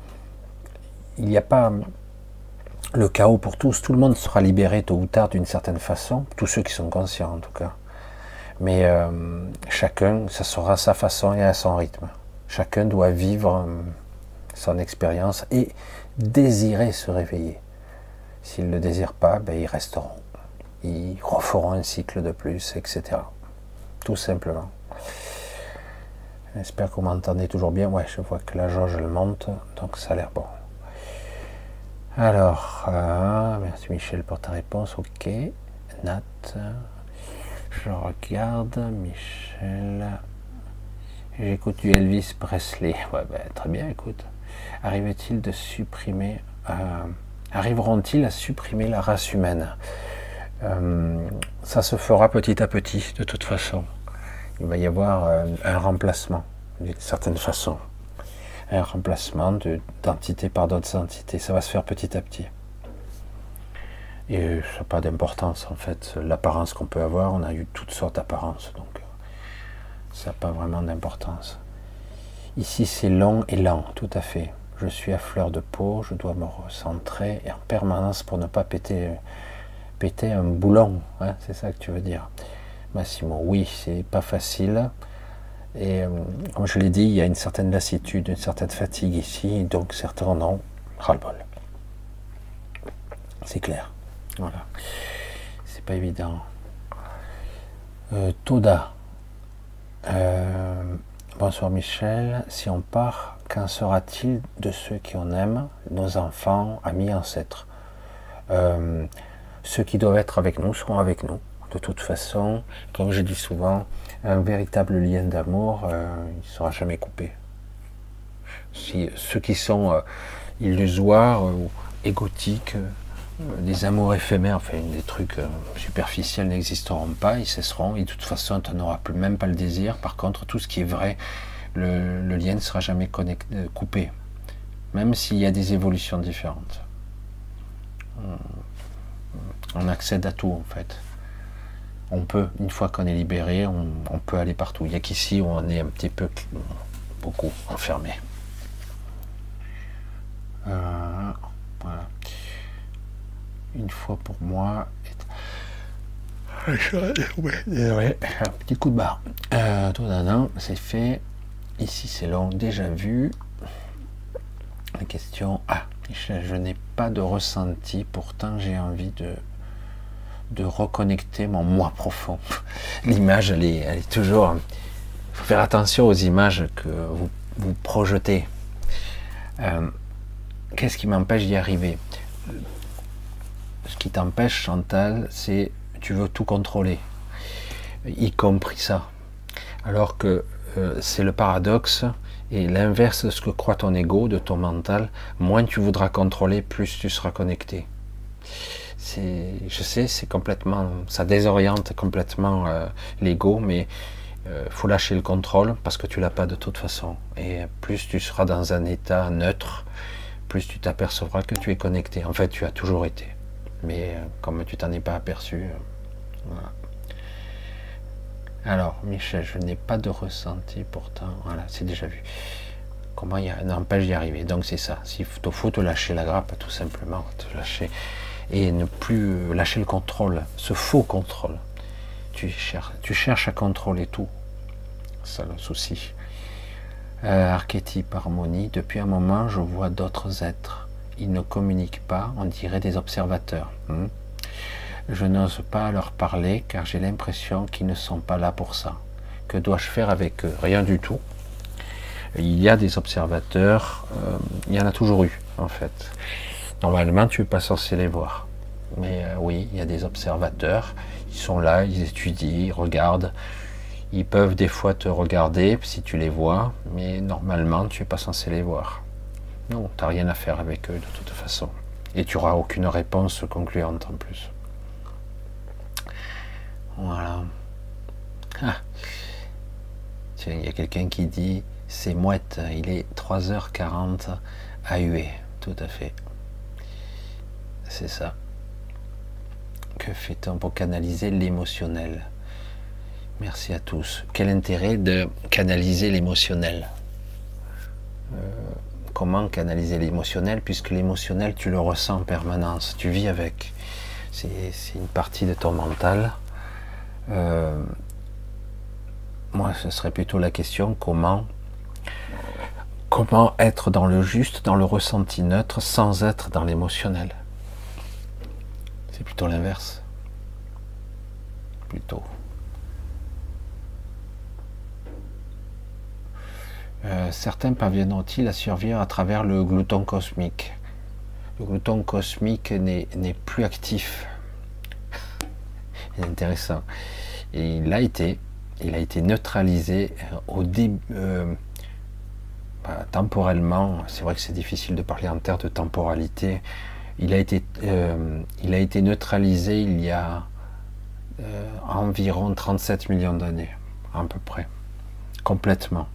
il n'y a pas le chaos pour tous. Tout le monde sera libéré tôt ou tard d'une certaine façon, tous ceux qui sont conscients en tout cas. Mais euh, chacun, ça sera à sa façon et à son rythme. Chacun doit vivre euh, son expérience et désirer se réveiller. S'ils ne le désirent pas, ben, ils resteront. Ils referont un cycle de plus, etc. Tout simplement. J'espère que vous m'entendez toujours bien. Ouais, je vois que la jauge elle monte, donc ça a l'air bon. Alors, euh, merci Michel pour ta réponse. Ok. Nat. Je regarde. Michel. J'écoute du Elvis Presley. Ouais, ben, très bien, écoute. Arrive-t-il de supprimer. Euh, arriveront-ils à supprimer la race humaine? Euh, Ça se fera petit à petit, de toute façon. Il va y avoir un remplacement, d'une certaine façon un remplacement d'entités par d'autres entités. Ça va se faire petit à petit. Et ça n'a pas d'importance en fait. L'apparence qu'on peut avoir, on a eu toutes sortes d'apparences, donc euh, ça n'a pas vraiment d'importance. Ici c'est long et lent, tout à fait. Je suis à fleur de peau, je dois me recentrer en permanence pour ne pas péter, péter un boulon. Hein, c'est ça que tu veux dire. Massimo, oui, c'est pas facile. Et euh, comme je l'ai dit, il y a une certaine lassitude, une certaine fatigue ici, donc certains en ont ras-le-bol. C'est clair. Voilà. C'est pas évident. Euh, Toda. Euh, bonsoir Michel. Si on part, qu'en sera-t-il de ceux qui on aime, nos enfants, amis, ancêtres? Ceux qui doivent être avec nous seront avec nous. De toute façon, comme je dis souvent, un véritable lien d'amour, euh, il ne sera jamais coupé. Si, ceux qui sont euh, illusoires euh, ou égotiques, des amours éphémères, enfin des trucs superficiels n'existeront pas, ils cesseront, et de toute façon tu n'auras même pas le désir. Par contre, tout ce qui est vrai, le, lien ne sera jamais coupé, même s'il y a des évolutions différentes. On accède à tout en fait on peut, une fois qu'on est libéré, on, peut aller partout. Il n'y a qu'ici où on est un petit peu, beaucoup enfermé. Euh, voilà. Une fois pour moi. Un petit coup de barre. Euh, c'est fait. Ici, c'est long, déjà vu. La question. Ah, je n'ai pas de ressenti, pourtant j'ai envie de de reconnecter mon moi profond. L'image, elle est, toujours. Il faut faire attention aux images que vous, vous projetez. Euh, qu'est-ce qui m'empêche d'y arriver? Ce qui t'empêche, Chantal, c'est tu veux tout contrôler, y compris ça. Alors que euh, c'est le paradoxe et l'inverse de ce que croit ton ego, de ton mental. Moins tu voudras contrôler, plus tu seras connecté je sais, c'est complètement, ça désoriente complètement euh, l'ego, mais il euh, faut lâcher le contrôle parce que tu l'as pas de toute façon. Et plus tu seras dans un état neutre, plus tu t'apercevras que tu es connecté. En fait, tu as toujours été, mais euh, comme tu t'en es pas aperçu, voilà. Alors, Michel, je n'ai pas de ressenti pourtant. Voilà, c'est déjà vu. Comment il y a, n'empêche d'y arriver. Donc c'est ça. S'il faut, faut te lâcher la grappe, tout simplement, te lâcher et ne plus lâcher le contrôle, ce faux contrôle. Tu cherches, à contrôler tout. C'est le souci. Euh, archétype, harmonie. Depuis un moment, je vois d'autres êtres. Ils ne communiquent pas, on dirait des observateurs. Hmm. Je n'ose pas leur parler car j'ai l'impression qu'ils ne sont pas là pour ça. Que dois-je faire avec eux? Rien du tout. Il y a des observateurs, euh, il y en a toujours eu en fait. Normalement, tu n'es pas censé les voir. Mais euh, oui, il y a des observateurs. Ils sont là, ils étudient, ils regardent. Ils peuvent des fois te regarder si tu les vois, mais normalement, tu n'es pas censé les voir. Non, tu n'as rien à faire avec eux de toute façon. Et tu n'auras aucune réponse concluante en plus. Voilà. Ah. Tiens, il y a quelqu'un qui dit c'est mouette, il est 3h40 à huer. Tout à fait. C'est ça. Que fait-on pour canaliser l'émotionnel? Merci à tous. Quel intérêt de canaliser l'émotionnel? Euh, Comment canaliser l'émotionnel Puisque l'émotionnel, tu le ressens en permanence, tu vis avec. C'est une partie de ton mental. Euh, moi, ce serait plutôt la question comment comment être dans le juste, dans le ressenti neutre, sans être dans l'émotionnel? C'est plutôt l'inverse. Plutôt. Euh, certains parviennent-ils à survivre à travers le glouton cosmique Le glouton cosmique n'est plus actif. Intéressant. Et il a été, il a été neutralisé euh, au début. Euh, bah, temporellement, c'est vrai que c'est difficile de parler en termes de temporalité, il a été, euh, il a été neutralisé il y a euh, environ 37 millions d'années, à peu près, complètement.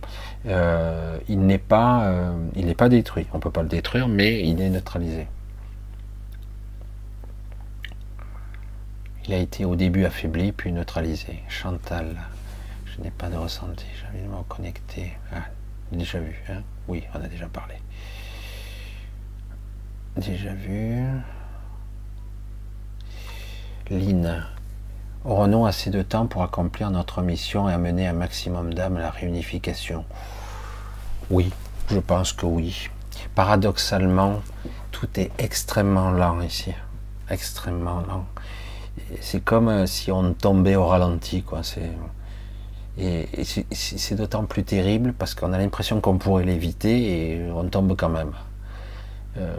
Euh, il n'est pas, il n'est pas détruit. On peut pas le détruire, mais il est neutralisé. Il a été au début affaibli, puis neutralisé. Chantal, je n'ai pas de ressenti. De me reconnecter. Ah, déjà vu, hein? Oui, on a déjà parlé. Déjà vu. Lynn. Aurons-nous assez de temps pour accomplir notre mission et amener un maximum d'âmes à la réunification Oui, je pense que oui. Paradoxalement, tout est extrêmement lent ici. Extrêmement lent. C'est comme euh, si on tombait au ralenti, quoi. C'est et, c'est d'autant plus terrible parce qu'on a l'impression qu'on pourrait l'éviter et on tombe quand même. Euh,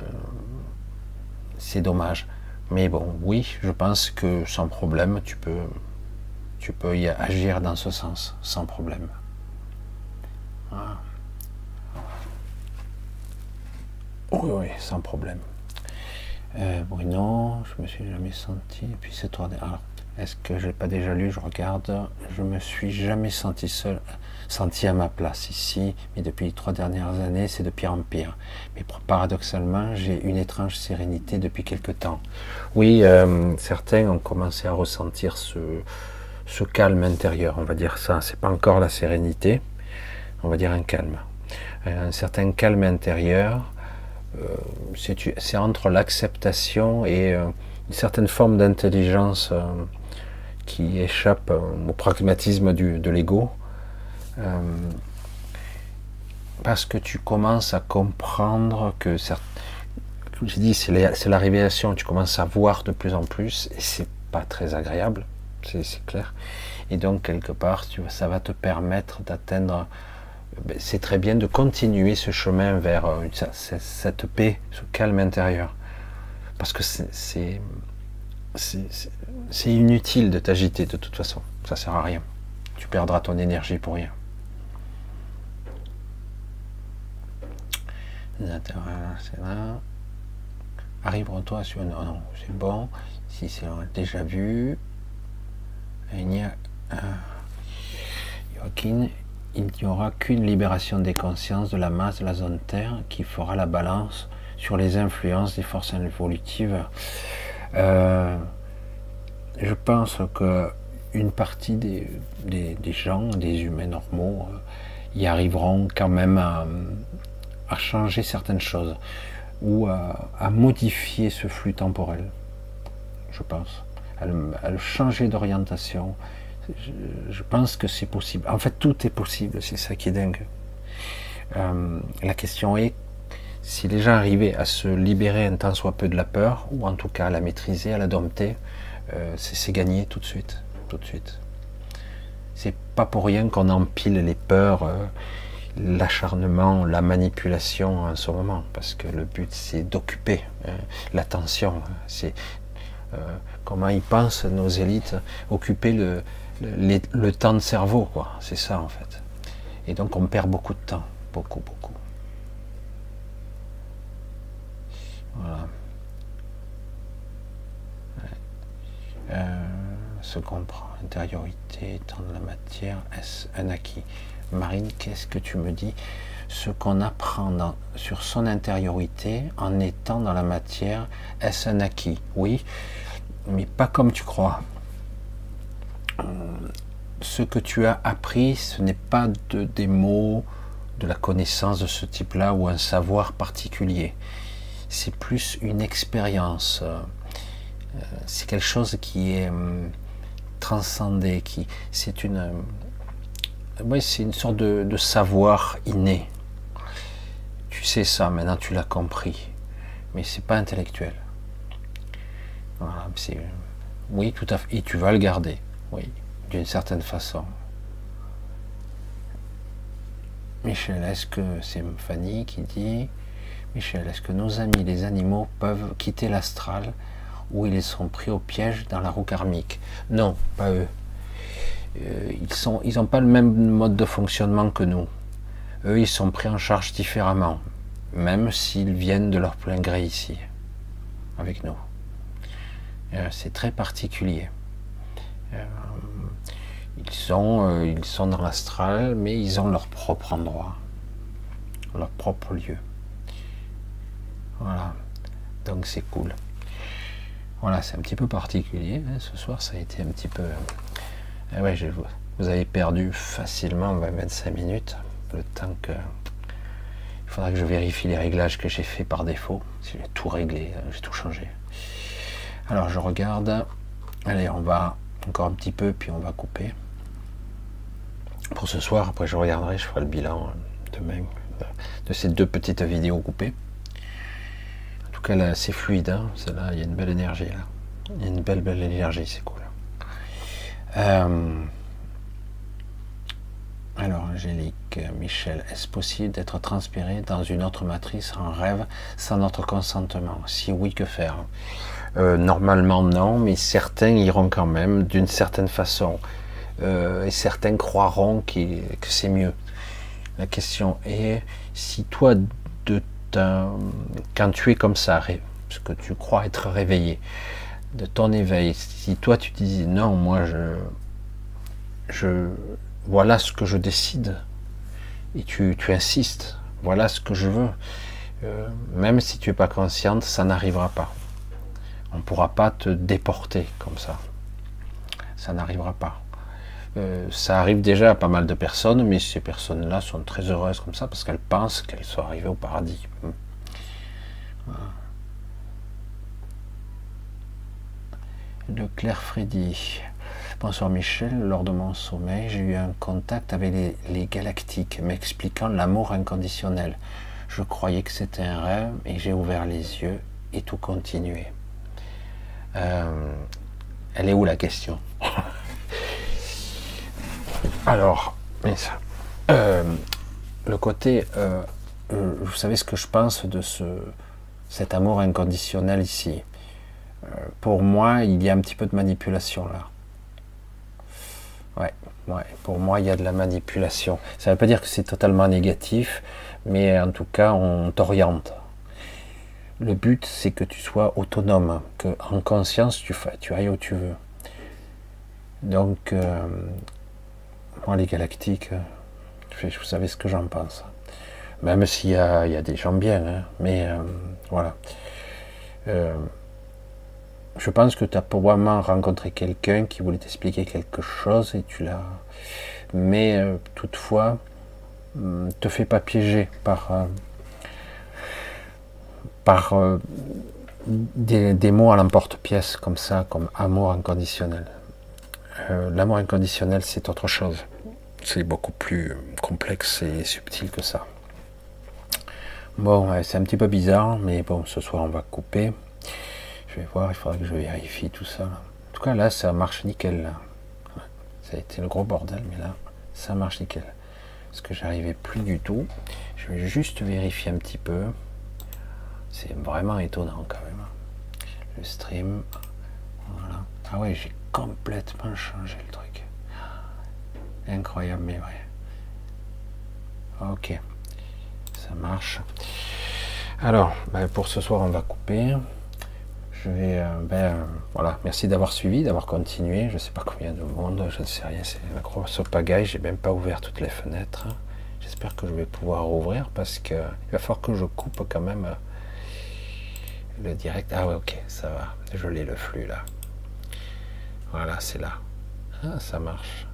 c'est dommage. Mais bon, oui, je pense que sans problème, tu peux, tu peux y agir dans ce sens, sans problème. Oui, oui, sans problème. Euh, Bruno, je me suis jamais senti. Et puis c'est toi. Alors, est-ce que je l'ai pas déjà lu? Je regarde. Je me suis jamais senti seul, senti à ma place ici, mais depuis les trois dernières années, c'est de pire en pire. Mais paradoxalement, j'ai une étrange sérénité depuis quelque temps. Oui, euh, certains ont commencé à ressentir ce, calme intérieur, on va dire ça. C'est pas encore la sérénité, on va dire un calme, un certain calme intérieur. Euh, c'est entre l'acceptation et euh, une certaine forme d'intelligence qui échappe au pragmatisme de l'ego. Euh, parce que tu commences à comprendre que, comme j'ai dit, c'est la, révélation, tu commences à voir de plus en plus, et c'est pas très agréable, c'est clair. Et donc, quelque part, ça va te permettre d'atteindre, ben, c'est très bien de continuer ce chemin vers euh, cette paix, ce calme intérieur. Parce que c'est c'est inutile de t'agiter de toute façon. Ça sert à rien. Tu perdras ton énergie pour rien. Arrive-toi sur. Non, non, c'est bon. Si c'est déjà vu. Il n'y a. Joaquin, il n'y aura qu'une libération des consciences de la masse de la zone Terre qui fera la balance sur les influences des forces évolutives euh, je pense que une partie des, gens, des humains normaux, euh, y arriveront quand même à, changer certaines choses ou à, modifier ce flux temporel, je pense, à le, changer d'orientation. Je, pense que c'est possible. En fait, tout est possible, c'est ça qui est dingue. Euh, la question est si les gens arrivaient à se libérer un tant soit peu de la peur, ou en tout cas à la maîtriser, à la dompter, euh, c'est gagné tout de suite. Tout de suite. C'est pas pour rien qu'on empile les peurs, euh, l'acharnement, la manipulation en ce moment, parce que le but c'est d'occuper hein, l'attention. C'est euh, comment ils pensent nos élites, occuper le, le temps de cerveau, quoi. C'est ça en fait. Et donc on perd beaucoup de temps, beaucoup, beaucoup. Voilà. Euh, se. Intériorité étant de la matière, est-ce un acquis Marine, qu'est-ce que tu me dis Ce qu'on apprend sur son intériorité en étant dans la matière, est-ce un acquis? Oui, mais pas comme tu crois. Ce que tu as appris, ce n'est pas de, des mots, de la connaissance de ce type-là ou un savoir particulier c'est plus une expérience. Euh, c'est quelque chose qui est hum, transcendé, qui c'est une, euh, c'est une sorte de, savoir inné. Tu sais ça, maintenant tu l'as compris, mais c'est pas intellectuel. Voilà, oui, tout à fait. Et tu vas le garder, oui, d'une certaine façon. Michel, est-ce que c'est Fanny qui dit Michel, est-ce que nos amis les animaux peuvent quitter l'astral où ils sont pris au piège dans la roue karmique? Non, pas eux. Euh, ils n'ont pas le même mode de fonctionnement que nous. Eux, ils sont pris en charge différemment, même s'ils viennent de leur plein gré ici, avec nous. Euh, c'est très particulier. Euh, ils, sont, ils sont dans l'astral, mais ils ont leur propre endroit, leur propre lieu. Voilà. Donc c'est cool. Voilà, c'est un petit peu particulier. Hein. Ce soir, ça a été un petit peu. Eh ouais, vous avez perdu facilement 25 minutes. Le temps que Il faudra que je vérifie les réglages que j'ai fait par défaut. J'ai tout réglé, euh, j'ai tout changé. Alors je regarde. Allez, on va encore un petit peu, puis on va couper. Pour ce soir, après je regarderai, je ferai le bilan euh, demain de ces deux petites vidéos coupées. En tout cas, là, c'est fluide. Hein. là, il y a une belle énergie là. Il y a une belle, belle énergie, c'est cool. Euh, alors, Angélique, Michel, est-ce possible d'être transpiré dans une autre matrice en rêve sans notre consentement? Si oui, que faire? Euh, Normalement, non, mais certains iront quand même d'une certaine façon. Euh, et certains croiront que c'est mieux. La question est si toi, de quand tu es comme ça, parce que tu crois être réveillé, de ton éveil, si toi tu dis non, moi je, je, voilà ce que je décide, et tu, tu insistes, voilà ce que je veux, euh, même si tu n'es pas consciente, ça n'arrivera pas. On ne pourra pas te déporter comme ça. Ça n'arrivera pas. Euh, ça arrive déjà à pas mal de personnes, mais ces personnes-là sont très heureuses comme ça parce qu'elles pensent qu'elles sont arrivées au paradis. Le Claire Freddy. Bonsoir Michel, lors de mon sommeil, j'ai eu un contact avec les, galactiques m'expliquant l'amour inconditionnel. Je croyais que c'était un rêve et j'ai ouvert les yeux et tout continué. Euh, elle est où la question? Alors, euh, le côté, euh, vous savez ce que je pense de ce, cet amour inconditionnel ici? Pour moi, il y a un petit peu de manipulation là. Ouais, ouais, pour moi, il y a de la manipulation. Ça ne veut pas dire que c'est totalement négatif, mais en tout cas, on t'oriente. Le but, c'est que tu sois autonome, que en conscience, tu, tu ailles où tu veux. Donc, euh, moi, les galactiques, vous savez ce que j'en pense. Même s'il y, a, des gens bien, hein, mais euh, voilà. Euh, je pense que tu as probablement rencontré quelqu'un qui voulait t'expliquer quelque chose et tu l'as. Mais euh, toutefois, ne hum, te fais pas piéger par, euh, par euh, des, mots à l'emporte-pièce comme ça, comme amour inconditionnel. L'amour inconditionnel, c'est autre chose. C'est beaucoup plus complexe et subtil que ça. Bon, c'est un petit peu bizarre, mais bon, ce soir on va couper. Je vais voir, il faudrait que je vérifie tout ça. En tout cas, là, ça marche nickel. Ça a été le gros bordel, mais là, ça marche nickel. Parce que j'arrivais plus du tout. Je vais juste vérifier un petit peu. C'est vraiment étonnant quand même. Le stream. Voilà. Ah ouais, j'ai complètement changé le truc. Incroyable, mais vrai. Ok. Ça marche. Alors, ben, pour ce soir, on va couper. Vais, euh, ben, voilà, merci d'avoir suivi, d'avoir continué. Je ne sais pas combien de monde, je ne sais rien, c'est la grosse pagaille. J'ai même pas ouvert toutes les fenêtres. J'espère que je vais pouvoir ouvrir parce qu'il va falloir que je coupe quand même euh, le direct. Ah ouais, ok, ça va. Je l'ai le flux là. Voilà, c'est là. Ah, ça marche.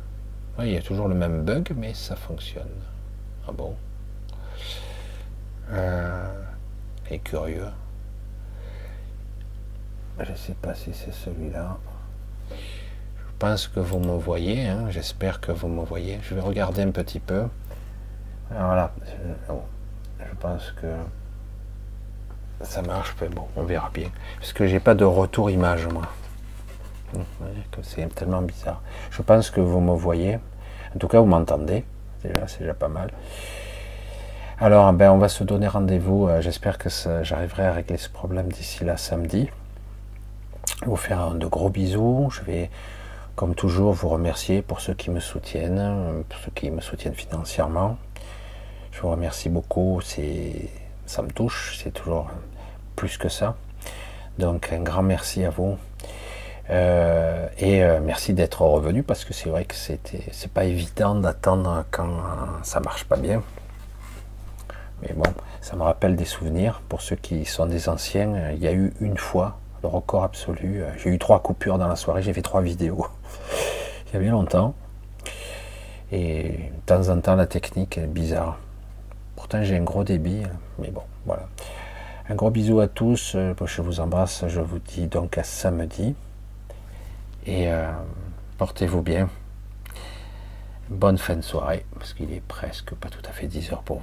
il y a toujours le même bug, mais ça fonctionne. Ah bon? Euh, Et curieux. Je ne sais pas si c'est celui-là. Je pense que vous me voyez, hein. j'espère que vous me voyez. Je vais regarder un petit peu. voilà, oh, je pense que ça marche, mais bon, on verra bien. Parce que j'ai pas de retour image, moi. C'est tellement bizarre. Je pense que vous me voyez. En tout cas, vous m'entendez. Déjà, c'est déjà pas mal. Alors, ben, on va se donner rendez-vous. Euh, j'espère que j'arriverai à régler ce problème d'ici là samedi vous faire de gros bisous. Je vais, comme toujours, vous remercier pour ceux qui me soutiennent, pour ceux qui me soutiennent financièrement. Je vous remercie beaucoup. C'est, ça me touche. C'est toujours plus que ça. Donc, un grand merci à vous. Euh, et euh, merci d'être revenu parce que c'est vrai que c'était, c'est pas évident d'attendre quand ça marche pas bien. Mais bon, ça me rappelle des souvenirs. Pour ceux qui sont des anciens, il y a eu une fois le record absolu. J'ai eu trois coupures dans la soirée, j'ai fait trois vidéos. Il y a bien longtemps. Et de temps en temps, la technique est bizarre. Pourtant j'ai un gros débit, mais bon, voilà. Un gros bisou à tous, euh, je vous embrasse, je vous dis donc à samedi. Et euh, portez-vous bien. Bonne fin de soirée, parce qu'il est presque pas tout à fait 10 heures pour vous.